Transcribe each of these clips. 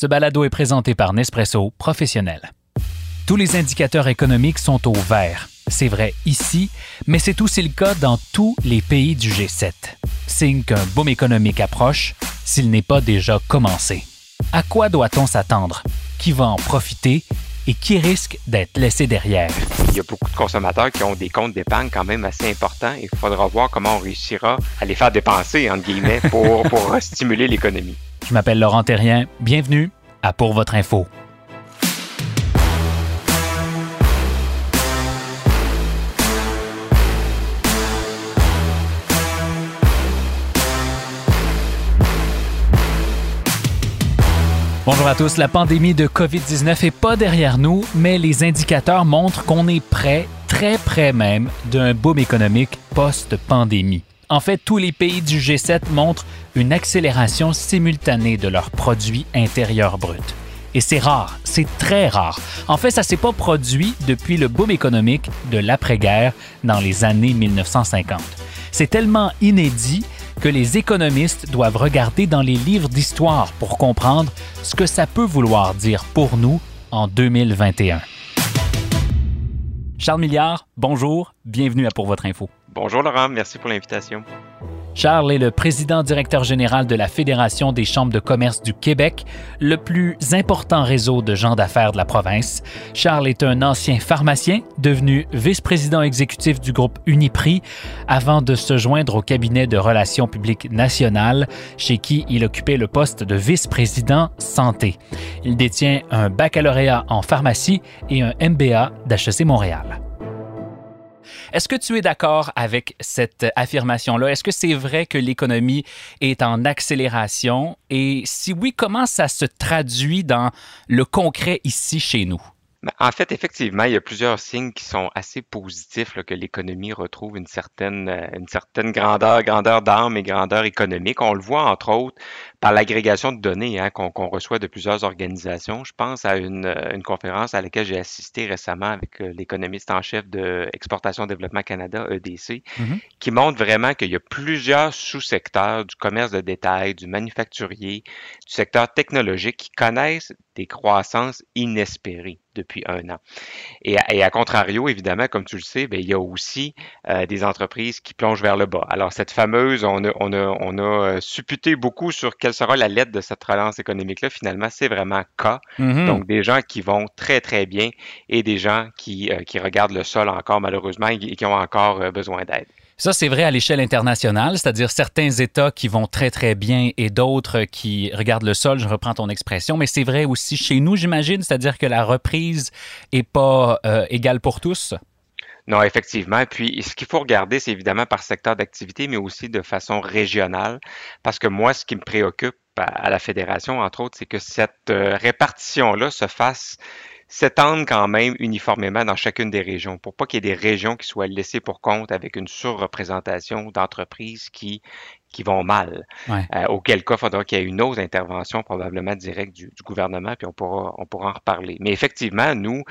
Ce balado est présenté par Nespresso Professionnel. Tous les indicateurs économiques sont au vert. C'est vrai ici, mais c'est aussi le cas dans tous les pays du G7. Signe qu'un boom économique approche, s'il n'est pas déjà commencé. À quoi doit-on s'attendre? Qui va en profiter? Et qui risque d'être laissé derrière? Il y a beaucoup de consommateurs qui ont des comptes d'épargne quand même assez importants il faudra voir comment on réussira à les faire dépenser, entre guillemets, pour stimuler l'économie. Je m'appelle Laurent Terrien. Bienvenue à Pour votre info. Bonjour à tous. La pandémie de COVID-19 est pas derrière nous, mais les indicateurs montrent qu'on est prêt, très près même, d'un boom économique post-pandémie. En fait, tous les pays du G7 montrent une accélération simultanée de leur produit intérieur brut. Et c'est rare, c'est très rare. En fait, ça s'est pas produit depuis le boom économique de l'après-guerre dans les années 1950. C'est tellement inédit que les économistes doivent regarder dans les livres d'histoire pour comprendre ce que ça peut vouloir dire pour nous en 2021. Charles Milliard, bonjour, bienvenue à Pour votre info. Bonjour Laurent, merci pour l'invitation. Charles est le président directeur général de la Fédération des chambres de commerce du Québec, le plus important réseau de gens d'affaires de la province. Charles est un ancien pharmacien, devenu vice-président exécutif du groupe Uniprix, avant de se joindre au cabinet de relations publiques nationales, chez qui il occupait le poste de vice-président santé. Il détient un baccalauréat en pharmacie et un MBA d'HEC Montréal. Est-ce que tu es d'accord avec cette affirmation-là? Est-ce que c'est vrai que l'économie est en accélération? Et si oui, comment ça se traduit dans le concret ici chez nous? En fait, effectivement, il y a plusieurs signes qui sont assez positifs que l'économie retrouve une certaine, euh, une certaine grandeur, grandeur d'âme et grandeur économique. On le voit entre autres par l'agrégation de données hein, qu'on reçoit de plusieurs organisations. Je pense à une, euh, une conférence à laquelle j'ai assisté récemment avec euh, l'économiste en chef de Exportation Développement Canada, EDC, Mhm. qui montre vraiment qu'il y a plusieurs sous-secteurs du commerce de détail, du manufacturier, du secteur technologique qui connaissent des croissances inespérées depuis un an. Et à, et à contrario, évidemment, comme tu le sais, ben, il y a aussi euh, des entreprises qui plongent vers le bas. Alors, cette fameuse, on a, on a, on a supputé beaucoup sur quelle sera la lettre de cette relance économique-là. Finalement, c'est vraiment K. Mhm. Donc, des gens qui vont très, très bien et des gens qui, euh, qui regardent le sol encore, malheureusement, et qui ont encore euh, besoin d'aide. Ça, c'est vrai à l'échelle internationale, c'est-à-dire certains États qui vont très, très bien et d'autres qui regardent le sol, je reprends ton expression, mais c'est vrai aussi chez nous, j'imagine, c'est-à-dire que la reprise est pas euh, égale pour tous. Non, effectivement. Puis, ce qu'il faut regarder, c'est évidemment par secteur d'activité, mais aussi de façon régionale. Parce que moi, ce qui me préoccupe à, la fédération, entre autres, c'est que cette euh, répartition-là se fasse s'étendre quand même uniformément dans chacune des régions pour pas qu'il y ait des régions qui soient laissées pour compte avec une surreprésentation d'entreprises qui qui vont mal. Ouais. Euh, auquel cas, il faudra qu'il y ait une autre intervention probablement directe du, du gouvernement, puis on pourra, on pourra en reparler. Mais effectivement, nous,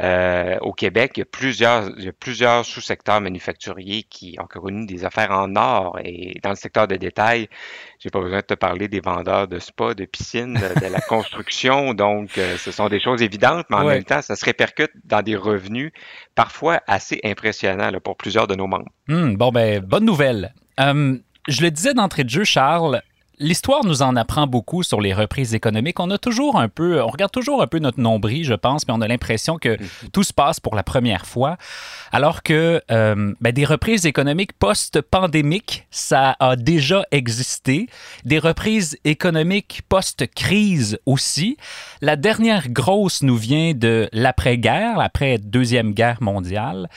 euh, au Québec, il y a plusieurs, il y a plusieurs sous-secteurs manufacturiers qui ont connu des affaires en or. Et dans le secteur de détail, j'ai pas besoin de te parler des vendeurs de spa, de piscines, de, de la construction. Donc, euh, ce sont des choses évidentes, mais en Ouais. même temps, ça se répercute dans des revenus parfois assez impressionnants là, pour plusieurs de nos membres. Hmm, bon, ben, bonne nouvelle. Euh, je le disais d'entrée de jeu, Charles, L'histoire nous en apprend beaucoup sur les reprises économiques. On a toujours un peu, on regarde toujours un peu notre nombril, je pense, mais on a l'impression que tout se passe pour la première fois, alors que euh, ben, des reprises économiques post-pandémiques, ça a déjà existé. Des reprises économiques post-crise aussi. La dernière grosse nous vient de l'après-guerre, l'après deuxième guerre mondiale.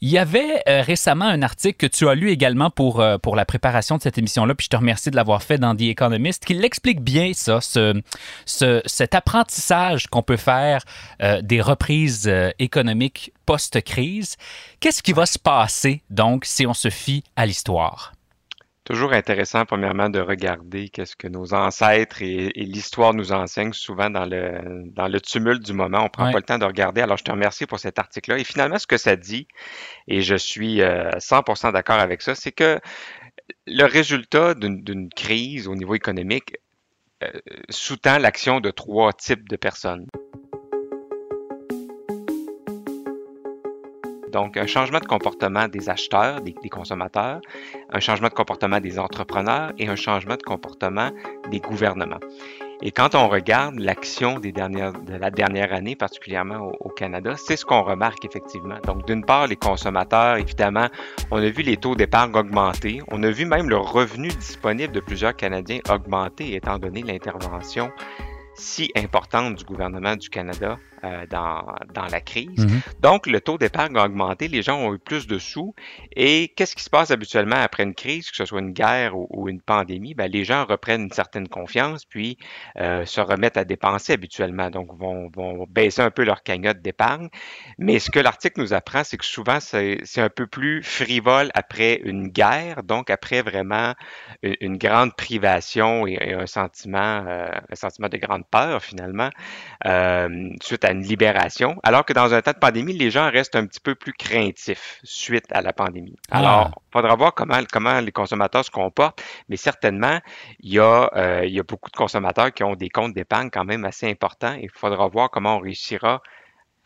Il y avait euh, récemment un article que tu as lu également pour, euh, pour la préparation de cette émission-là, puis je te remercie de l'avoir fait dans The Economist, qui l'explique bien, ça, ce, cet apprentissage qu'on peut faire euh, des reprises euh, économiques post-crise. Qu'est-ce qui va se passer, donc, si on se fie à l'histoire? Toujours intéressant, premièrement, de regarder qu'est-ce que nos ancêtres et, l'histoire nous enseignent souvent dans le, dans le tumulte du moment. On prend pas le temps de regarder. Alors, je te remercie pour cet article-là. Et finalement, ce que ça dit, et je suis 100% euh, d'accord avec ça, c'est que le résultat d'une crise au niveau économique euh, sous-tend l'action de trois types de personnes. Donc, un changement de comportement des acheteurs, des, consommateurs, un changement de comportement des entrepreneurs et un changement de comportement des gouvernements. Et quand on regarde l'action des dernières, de la dernière année, particulièrement au, Canada, c'est ce qu'on remarque effectivement. Donc, d'une part, les consommateurs, évidemment, on a vu les taux d'épargne augmenter. On a vu même le revenu disponible de plusieurs Canadiens augmenter, étant donné l'intervention si importante du gouvernement du Canada euh, dans, dans, la crise. Mhm. Donc, le taux d'épargne a augmenté, les gens ont eu plus de sous. Et qu'est-ce qui se passe habituellement après une crise, que ce soit une guerre ou, une pandémie? Ben, les gens reprennent une certaine confiance, puis euh, se remettent à dépenser habituellement, donc vont, vont baisser un peu leur cagnotte d'épargne. Mais ce que l'article nous apprend, c'est que souvent, c'est un peu plus frivole après une guerre, donc après vraiment une, grande privation et, un sentiment, euh, un sentiment de grande peur finalement, suite à une libération, alors que dans un temps de pandémie, les gens restent un petit peu plus craintifs suite à la pandémie. Ah. Alors, il faudra voir comment, comment les consommateurs se comportent, mais certainement, il y, a, euh, il y a beaucoup de consommateurs qui ont des comptes d'épargne quand même assez importants et il faudra voir comment on réussira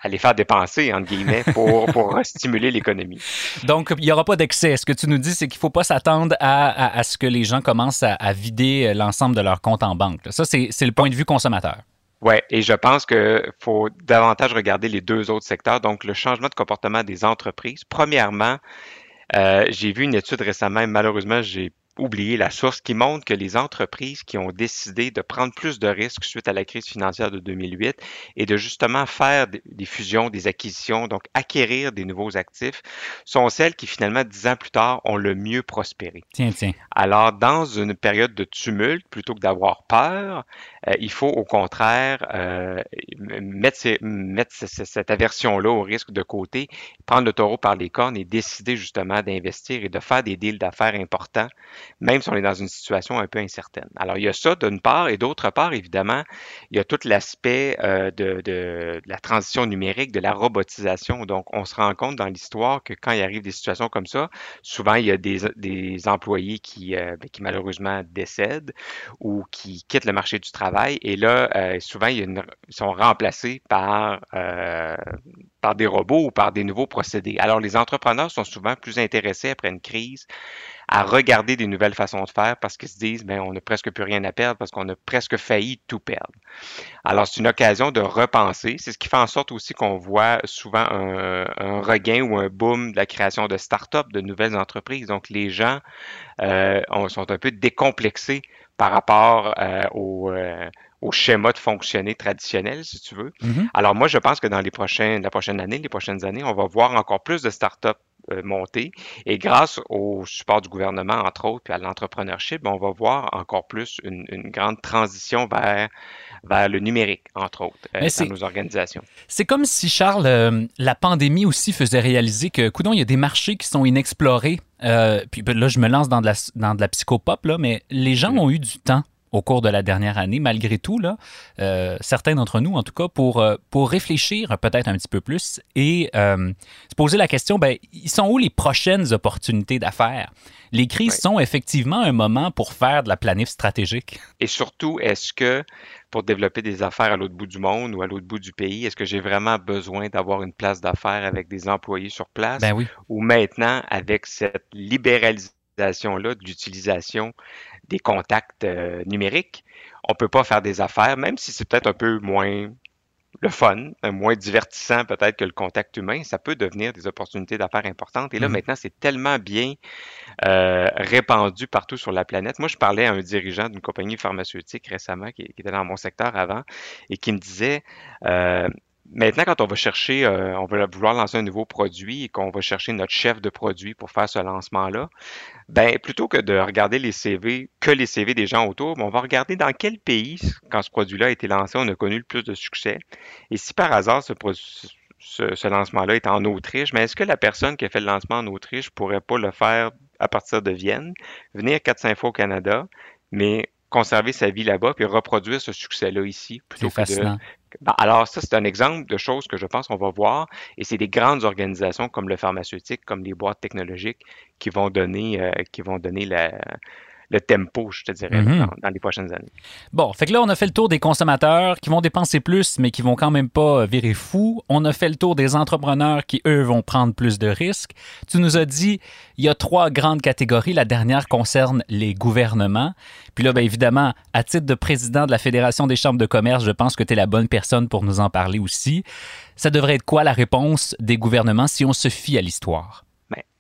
à les faire dépenser, entre guillemets, pour, pour stimuler l'économie. Donc, il n'y aura pas d'excès. Ce que tu nous dis, c'est qu'il ne faut pas s'attendre à, à, ce que les gens commencent à, à vider l'ensemble de leur compte en banque. Ça, c'est le point de vue consommateur. Oui, et je pense qu'il faut davantage regarder les deux autres secteurs. Donc, le changement de comportement des entreprises. Premièrement, euh, j'ai vu une étude récemment, malheureusement, j'ai oublier la source qui montre que les entreprises qui ont décidé de prendre plus de risques suite à la crise financière de 2008 et de justement faire des fusions, des acquisitions, donc acquérir des nouveaux actifs, sont celles qui finalement, dix ans plus tard, ont le mieux prospéré. Tiens, tiens. Alors, dans une période de tumulte, plutôt que d'avoir peur, euh, il faut au contraire euh, mettre, mettre cette aversion-là au risque de côté, prendre le taureau par les cornes et décider justement d'investir et de faire des deals d'affaires importants même si on est dans une situation un peu incertaine. Alors, il y a ça d'une part, et d'autre part, évidemment, il y a tout l'aspect euh, de, la transition numérique, de la robotisation. Donc, on se rend compte dans l'histoire que quand il arrive des situations comme ça, souvent, il y a des, employés qui, euh, ben, qui malheureusement décèdent ou qui quittent le marché du travail. Et là, euh, souvent, ils sont remplacés par, par des robots ou par des nouveaux procédés. Alors, les entrepreneurs sont souvent plus intéressés après une crise à regarder des nouvelles façons de faire parce qu'ils se disent, ben, on n'a presque plus rien à perdre parce qu'on a presque failli tout perdre. Alors, c'est une occasion de repenser. C'est ce qui fait en sorte aussi qu'on voit souvent un, regain ou un boom de la création de start-up, de nouvelles entreprises. Donc, les gens euh, sont un peu décomplexés par rapport euh, au, euh, au schéma de fonctionner traditionnel, si tu veux. Mm-hmm. Alors moi, je pense que dans les prochaines, la prochaine année, les prochaines années, on va voir encore plus de start-up euh, monter. Et grâce au support du gouvernement, entre autres, puis à l'entrepreneurship, on va voir encore plus une, grande transition vers, vers le numérique, entre autres, euh, dans nos organisations. C'est comme si, Charles, euh, la pandémie aussi faisait réaliser que, coudon, il y a des marchés qui sont inexplorés. puis ben, là, je me lance dans de la, dans de la psychopop, là, mais les gens mm. ont eu du temps au cours de la dernière année, malgré tout, là, euh, certains d'entre nous, en tout cas, pour, euh, pour réfléchir peut-être un petit peu plus et euh, se poser la question, ben, ils sont où les prochaines opportunités d'affaires? Les crises sont effectivement un moment pour faire de la planif stratégique. Et surtout, est-ce que pour développer des affaires à l'autre bout du monde ou à l'autre bout du pays, est-ce que j'ai vraiment besoin d'avoir une place d'affaires avec des employés sur place? Ben oui. Ou maintenant, avec cette libéralisation-là de l'utilisation des contacts euh, numériques. On peut pas faire des affaires, même si c'est peut-être un peu moins le fun, moins divertissant peut-être que le contact humain, ça peut devenir des opportunités d'affaires importantes. Et là, mm-hmm. maintenant, c'est tellement bien euh, répandu partout sur la planète. Moi, je parlais à un dirigeant d'une compagnie pharmaceutique récemment qui, était dans mon secteur avant et qui me disait, euh, maintenant, quand on va chercher, euh, on va vouloir lancer un nouveau produit et qu'on va chercher notre chef de produit pour faire ce lancement-là, ben plutôt que de regarder les CV, que les CV des gens autour, ben, on va regarder dans quel pays, quand ce produit-là a été lancé, on a connu le plus de succès. Et si par hasard ce, ce, lancement-là est en Autriche, mais est-ce que la personne qui a fait le lancement en Autriche pourrait pas le faire à partir de Vienne, venir 4-5 fois au Canada, mais conserver sa vie là-bas puis reproduire ce succès-là ici plutôt que de ben, alors ça, c'est un exemple de choses que je pense qu'on va voir et c'est des grandes organisations comme le pharmaceutique, comme les boîtes technologiques qui vont donner, euh, qui vont donner la, le tempo, je te dirais, mhm. dans, les prochaines années. Bon, fait que là, on a fait le tour des consommateurs qui vont dépenser plus, mais qui vont quand même pas virer fou. On a fait le tour des entrepreneurs qui, eux, vont prendre plus de risques. Tu nous as dit, il y a trois grandes catégories. La dernière concerne les gouvernements. Puis là, bien évidemment, à titre de président de la Fédération des chambres de commerce, je pense que tu es la bonne personne pour nous en parler aussi. Ça devrait être quoi la réponse des gouvernements si on se fie à l'histoire?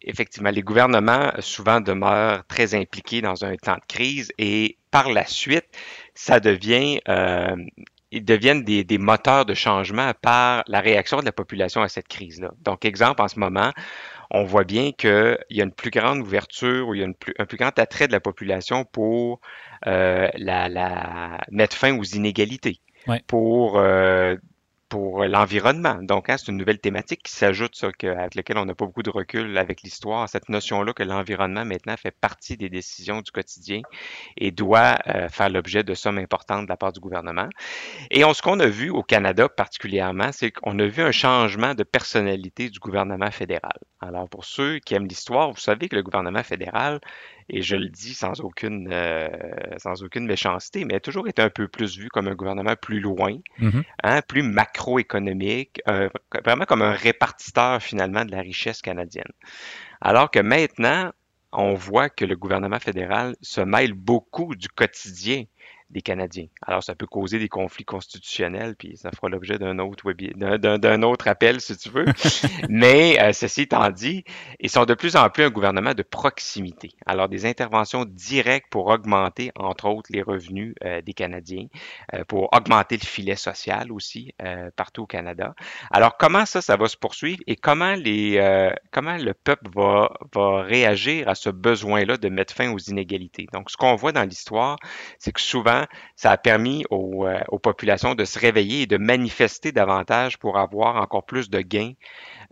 Effectivement, les gouvernements euh, souvent demeurent très impliqués dans un temps de crise et par la suite, ça devient, euh, ils deviennent des, des, moteurs de changement par la réaction de la population à cette crise-là. Donc, exemple, en ce moment, on voit bien qu'il y a une plus grande ouverture ou il y a une plus, un plus grand attrait de la population pour euh, la, la, mettre fin aux inégalités, pour euh, pour l'environnement. Donc, hein, c'est une nouvelle thématique qui s'ajoute, ça, avec laquelle on n'a pas beaucoup de recul avec l'histoire, cette notion-là que l'environnement maintenant fait partie des décisions du quotidien et doit euh, faire l'objet de sommes importantes de la part du gouvernement. Et ce qu'on a vu au Canada particulièrement, c'est qu'on a vu un changement de personnalité du gouvernement fédéral. Alors, pour ceux qui aiment l'histoire, vous savez que le gouvernement fédéral et je le dis sans aucune, euh, sans aucune méchanceté, mais a toujours été un peu plus vu comme un gouvernement plus loin, hein, plus macroéconomique, euh, vraiment comme un répartiteur finalement de la richesse canadienne. Alors que maintenant, on voit que le gouvernement fédéral se mêle beaucoup du quotidien des Canadiens. Alors, ça peut causer des conflits constitutionnels, puis ça fera l'objet d'un autre d'un autre appel, si tu veux. Mais euh, ceci étant dit, ils sont de plus en plus un gouvernement de proximité. Alors, des interventions directes pour augmenter, entre autres, les revenus euh, des Canadiens, euh, pour augmenter le filet social aussi partout au Canada. Alors, comment ça, ça va se poursuivre et comment les comment le peuple va, va réagir à ce besoin-là de mettre fin aux inégalités? Donc, ce qu'on voit dans l'histoire, c'est que souvent ça a permis euh, aux, populations de se réveiller et de manifester davantage pour avoir encore plus de gains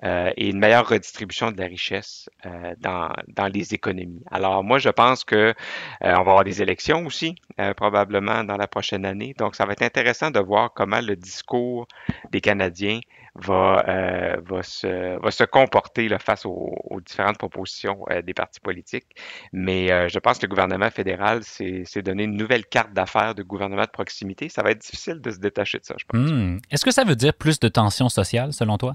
euh, et une meilleure redistribution de la richesse euh, dans, dans, les économies. Alors moi, je pense que on va avoir des élections aussi, probablement dans la prochaine année. Donc, ça va être intéressant de voir comment le discours des Canadiens va, euh, va, se, va se comporter face aux, différentes propositions euh, des partis politiques. Mais euh, je pense que le gouvernement fédéral s'est donné une nouvelle carte d'affaires de gouvernement de proximité. Ça va être difficile de se détacher de ça, je pense. Hmm. Est-ce que ça veut dire plus de tensions sociales, selon toi?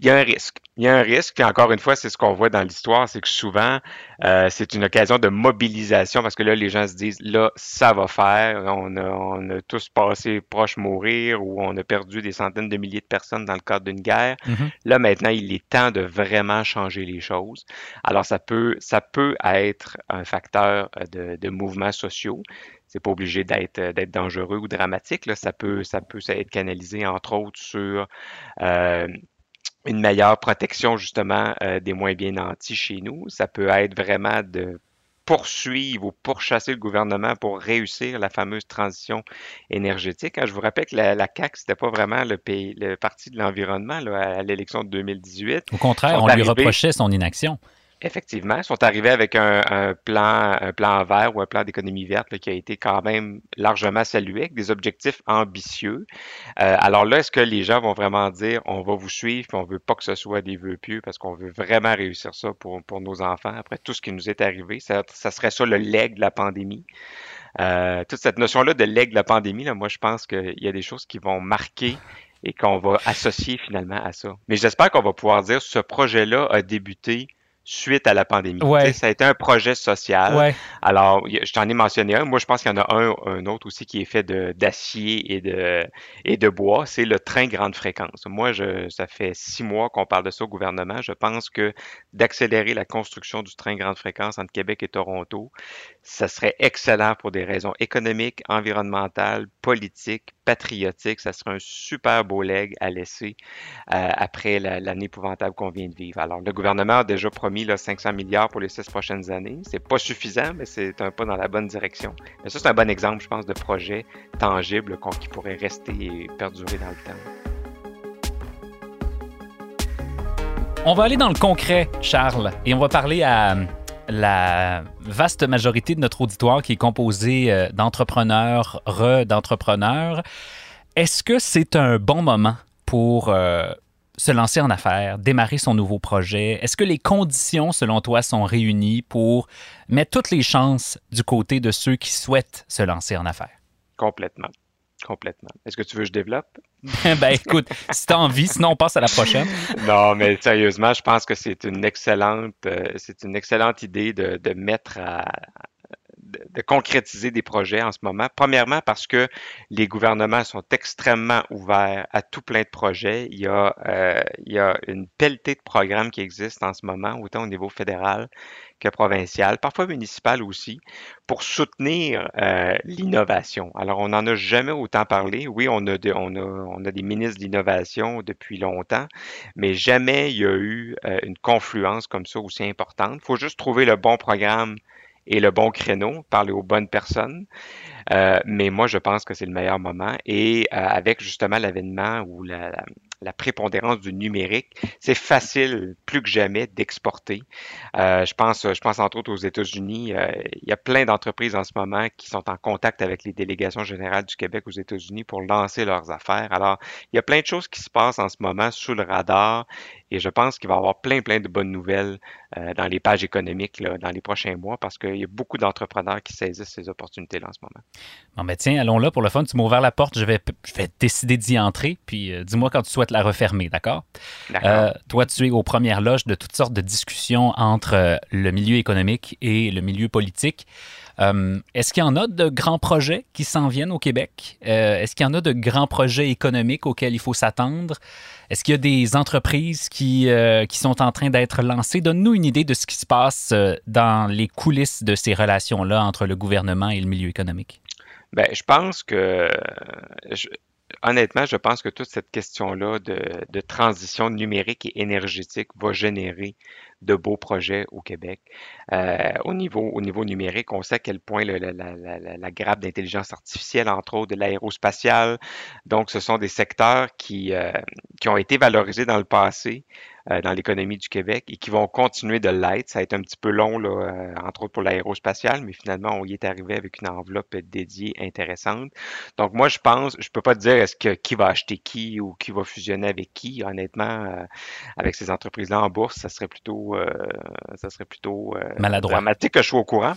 Il y a un risque. Il y a un risque, puis encore une fois, c'est ce qu'on voit dans l'histoire, c'est que souvent, euh, c'est une occasion de mobilisation parce que là, les gens se disent, là, ça va faire, on a, on a tous passé proche mourir ou on a perdu des centaines de milliers de personnes dans le cadre d'une guerre. Mm-hmm. Là, maintenant, il est temps de vraiment changer les choses. Alors, ça peut, ça peut être un facteur de, de mouvements sociaux c'est pas obligé d'être d'être dangereux ou dramatique. Là. Ça peut ça peut être canalisé entre autres sur euh, une meilleure protection justement euh, des moins bien nantis chez nous. Ça peut être vraiment de poursuivre ou pourchasser le gouvernement pour réussir la fameuse transition énergétique. Hein, je vous rappelle que la, la CAQ, c'était pas vraiment le, pays, le parti de l'environnement à l'élection de 2018. Au contraire, on lui reprochait son inaction. Effectivement, ils sont arrivés avec un, plan, un plan vert ou un plan d'économie verte qui a été quand même largement salué, avec des objectifs ambitieux. Euh, alors là, est-ce que les gens vont vraiment dire on va vous suivre, puis on veut pas que ce soit des vœux pieux parce qu'on veut vraiment réussir ça pour, pour nos enfants après tout ce qui nous est arrivé? Ça, ça serait ça le leg de la pandémie. Euh, toute cette notion-là de leg de la pandémie, là, moi je pense qu'il y a des choses qui vont marquer et qu'on va associer finalement à ça. Mais j'espère qu'on va pouvoir dire ce projet-là a débuté suite à la pandémie. Ça a été un projet social. Alors, je t'en ai mentionné un. Moi, je pense qu'il y en a un, un autre aussi qui est fait d'acier et de, et de bois. C'est le train grande fréquence. Moi, je, ça fait six mois qu'on parle de ça au gouvernement. Je pense que d'accélérer la construction du train grande fréquence entre Québec et Toronto, ça serait excellent pour des raisons économiques, environnementales, politiques, patriotique. Ça serait un super beau leg à laisser euh, après l'année épouvantable qu'on vient de vivre. Alors, le gouvernement a déjà promis là, 500 milliards pour les six prochaines années. C'est pas suffisant, mais c'est un pas dans la bonne direction. Mais ça, c'est un bon exemple, je pense, de projet tangible qui pourrait rester et perdurer dans le temps. On va aller dans le concret, Charles, et on va parler à la vaste majorité de notre auditoire qui est composé euh, d'entrepreneurs, re d'entrepreneurs. Est-ce que c'est un bon moment pour euh, se lancer en affaires, démarrer son nouveau projet? Est-ce que les conditions, selon toi, sont réunies pour mettre toutes les chances du côté de ceux qui souhaitent se lancer en affaires? Complètement. Complètement. Est-ce que tu veux que je développe? ben écoute, si tu as envie, sinon on passe à la prochaine. non, mais sérieusement, je pense que c'est une excellente, euh, c'est une excellente idée de, de mettre à, de, concrétiser des projets en ce moment. Premièrement, parce que les gouvernements sont extrêmement ouverts à tout plein de projets. Il y a, euh, une pelletée de programmes qui existent en ce moment, autant au niveau fédéral que provincial, parfois municipal aussi, pour soutenir euh, l'innovation. Alors, on n'en a jamais autant parlé. Oui, on a des ministres d'innovation depuis longtemps, mais jamais il y a eu euh, une confluence comme ça aussi importante. Il faut juste trouver le bon programme et le bon créneau, parler aux bonnes personnes. Euh, mais moi, je pense que c'est le meilleur moment. Et euh, avec justement l'avènement ou la, la, prépondérance du numérique, c'est facile plus que jamais d'exporter. Euh, je pense, je pense entre autres aux États-Unis. il y a plein d'entreprises en ce moment qui sont en contact avec les délégations générales du Québec aux États-Unis pour lancer leurs affaires. Alors, il y a plein de choses qui se passent en ce moment sous le radar et je pense qu'il va y avoir plein, plein de bonnes nouvelles dans les pages économiques là, dans les prochains mois parce qu'il y a beaucoup d'entrepreneurs qui saisissent ces opportunités-là en ce moment. Bon, ben tiens, allons là pour le fun. Tu m'as ouvert la porte, je vais, je vais décider d'y entrer, puis euh, dis-moi quand tu souhaites la refermer, d'accord? Euh, toi, tu es aux premières loges de toutes sortes de discussions entre euh, le milieu économique et le milieu politique. Est-ce qu'il y en a de grands projets qui s'en viennent au Québec? Est-ce qu'il y en a de grands projets économiques auxquels il faut s'attendre? Est-ce qu'il y a des entreprises qui, qui sont en train d'être lancées? Donne-nous une idée de ce qui se passe dans les coulisses de ces relations-là entre le gouvernement et le milieu économique. Ben, je pense que, honnêtement, je pense que toute cette question-là de, transition numérique et énergétique va générer de beaux projets au Québec. Euh, au, niveau, au niveau numérique, on sait à quel point la, grappe d'intelligence artificielle, entre autres de l'aérospatiale, donc ce sont des secteurs qui, euh, ont été valorisés dans le passé, euh, dans l'économie du Québec et qui vont continuer de l'être. Ça a été un petit peu long, entre autres pour l'aérospatiale, mais finalement, on y est arrivé avec une enveloppe dédiée intéressante. Donc, moi, je pense, je peux pas te dire est-ce que qui va acheter qui ou qui va fusionner avec qui. Honnêtement, avec ces entreprises-là en bourse, ça serait plutôt, ça serait plutôt Maladroit. dramatique que je sois au courant.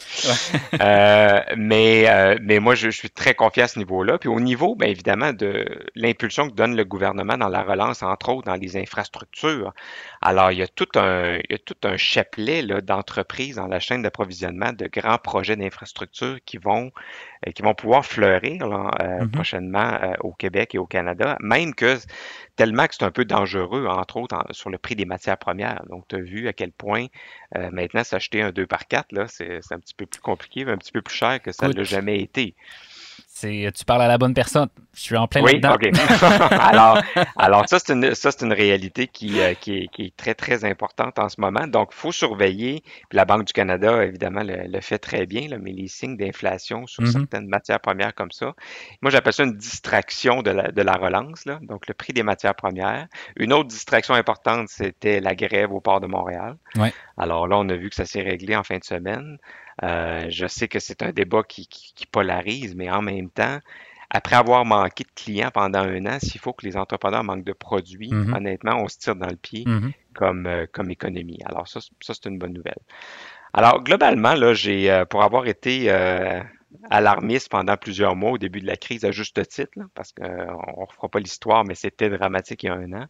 mais, mais moi, je, je, suis très confiant à ce niveau-là. Puis au niveau, bien évidemment, de l'impulsion que donne le gouvernement dans la relance, entre autres dans les infrastructures. Alors, il y a tout un, il y a tout un chapelet d'entreprises dans la chaîne d'approvisionnement de grands projets d'infrastructure qui vont, euh, qui vont pouvoir fleurir là, euh, mm-hmm. prochainement euh, au Québec et au Canada, même que tellement que c'est un peu dangereux, entre autres, sur le prix des matières premières. Donc, tu as vu à quel point maintenant s'acheter un 2 par 4, là, c'est un petit peu plus compliqué, un petit peu plus cher que ça ne l'a jamais été tu parles à la bonne personne. Je suis en plein oui, OK. alors, alors, ça, c'est une, ça, c'est une réalité qui, euh, qui, est, qui, est, très, très importante en ce moment. Donc, il faut surveiller. Puis la Banque du Canada, évidemment, le, fait très bien, là, mais les signes d'inflation sur mm-hmm. certaines matières premières comme ça. Moi, j'appelle ça une distraction de la, de la relance. Là. Donc, le prix des matières premières. Une autre distraction importante, c'était la grève au port de Montréal. Ouais. Alors là, on a vu que ça s'est réglé en fin de semaine. Euh, je sais que c'est un débat qui, polarise, mais en même temps, après avoir manqué de clients pendant un an, s'il faut que les entrepreneurs manquent de produits, mm-hmm. honnêtement, on se tire dans le pied mm-hmm. comme, euh, comme économie. Alors ça, ça c'est une bonne nouvelle. Alors globalement, là, j'ai euh, pour avoir été alarmiste pendant plusieurs mois au début de la crise, à juste titre, parce qu'on ne refera pas l'histoire, mais c'était dramatique il y a un an.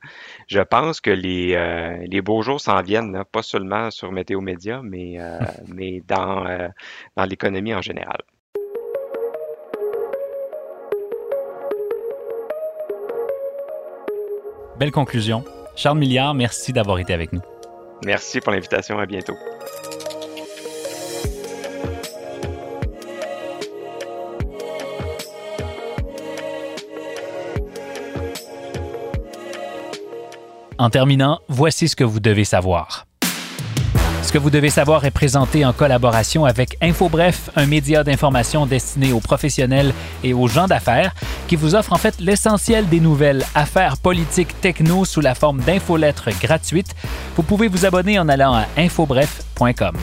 Je pense que les, euh, les beaux jours s'en viennent, pas seulement sur Météo Média, mais, euh, mais dans, euh, dans l'économie en général. Belle conclusion. Charles Milliard, merci d'avoir été avec nous. Merci pour l'invitation. À bientôt. En terminant, voici ce que vous devez savoir. Ce que vous devez savoir est présenté en collaboration avec InfoBref, un média d'information destiné aux professionnels et aux gens d'affaires qui vous offre en fait l'essentiel des nouvelles affaires politiques techno sous la forme d'infolettres gratuites. Vous pouvez vous abonner en allant à infobref.com.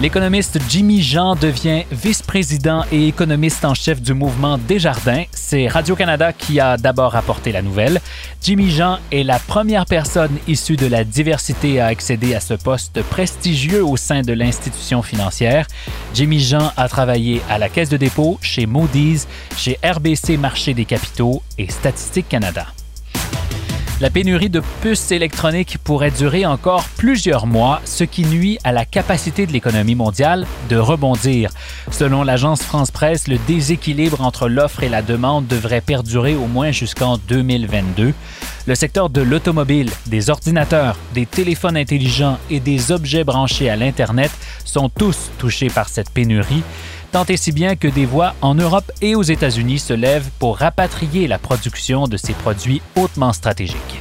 L'économiste Jimmy Jean devient vice-président et économiste en chef du mouvement Desjardins. C'est Radio-Canada qui a d'abord apporté la nouvelle. Jimmy Jean est la première personne issue de la diversité à accéder à ce poste prestigieux au sein de l'institution financière. Jimmy Jean a travaillé à la Caisse de dépôt, chez Moody's, chez RBC Marché des capitaux et Statistique Canada. La pénurie de puces électroniques pourrait durer encore plusieurs mois, ce qui nuit à la capacité de l'économie mondiale de rebondir. Selon l'agence France Presse, le déséquilibre entre l'offre et la demande devrait perdurer au moins jusqu'en 2022. Le secteur de l'automobile, des ordinateurs, des téléphones intelligents et des objets branchés à l'Internet sont tous touchés par cette pénurie tant et si bien que des voix en Europe et aux États-Unis se lèvent pour rapatrier la production de ces produits hautement stratégiques.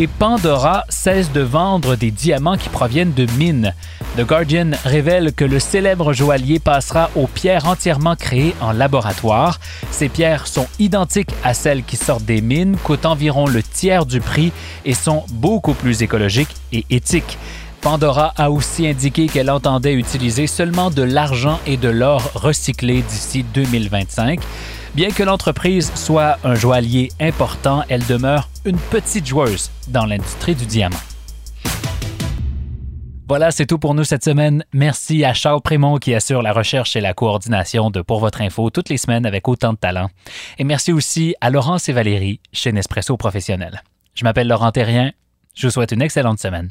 Et Pandora cesse de vendre des diamants qui proviennent de mines. The Guardian révèle que le célèbre joaillier passera aux pierres entièrement créées en laboratoire. Ces pierres sont identiques à celles qui sortent des mines, coûtent environ le tiers du prix et sont beaucoup plus écologiques et éthiques. Pandora a aussi indiqué qu'elle entendait utiliser seulement de l'argent et de l'or recyclés d'ici 2025. Bien que l'entreprise soit un joaillier important, elle demeure une petite joueuse dans l'industrie du diamant. Voilà, c'est tout pour nous cette semaine. Merci à Charles Prémont qui assure la recherche et la coordination de Pour votre info toutes les semaines avec autant de talent. Et merci aussi à Laurence et Valérie chez Nespresso Professionnel. Je m'appelle Laurent Terrien. Je vous souhaite une excellente semaine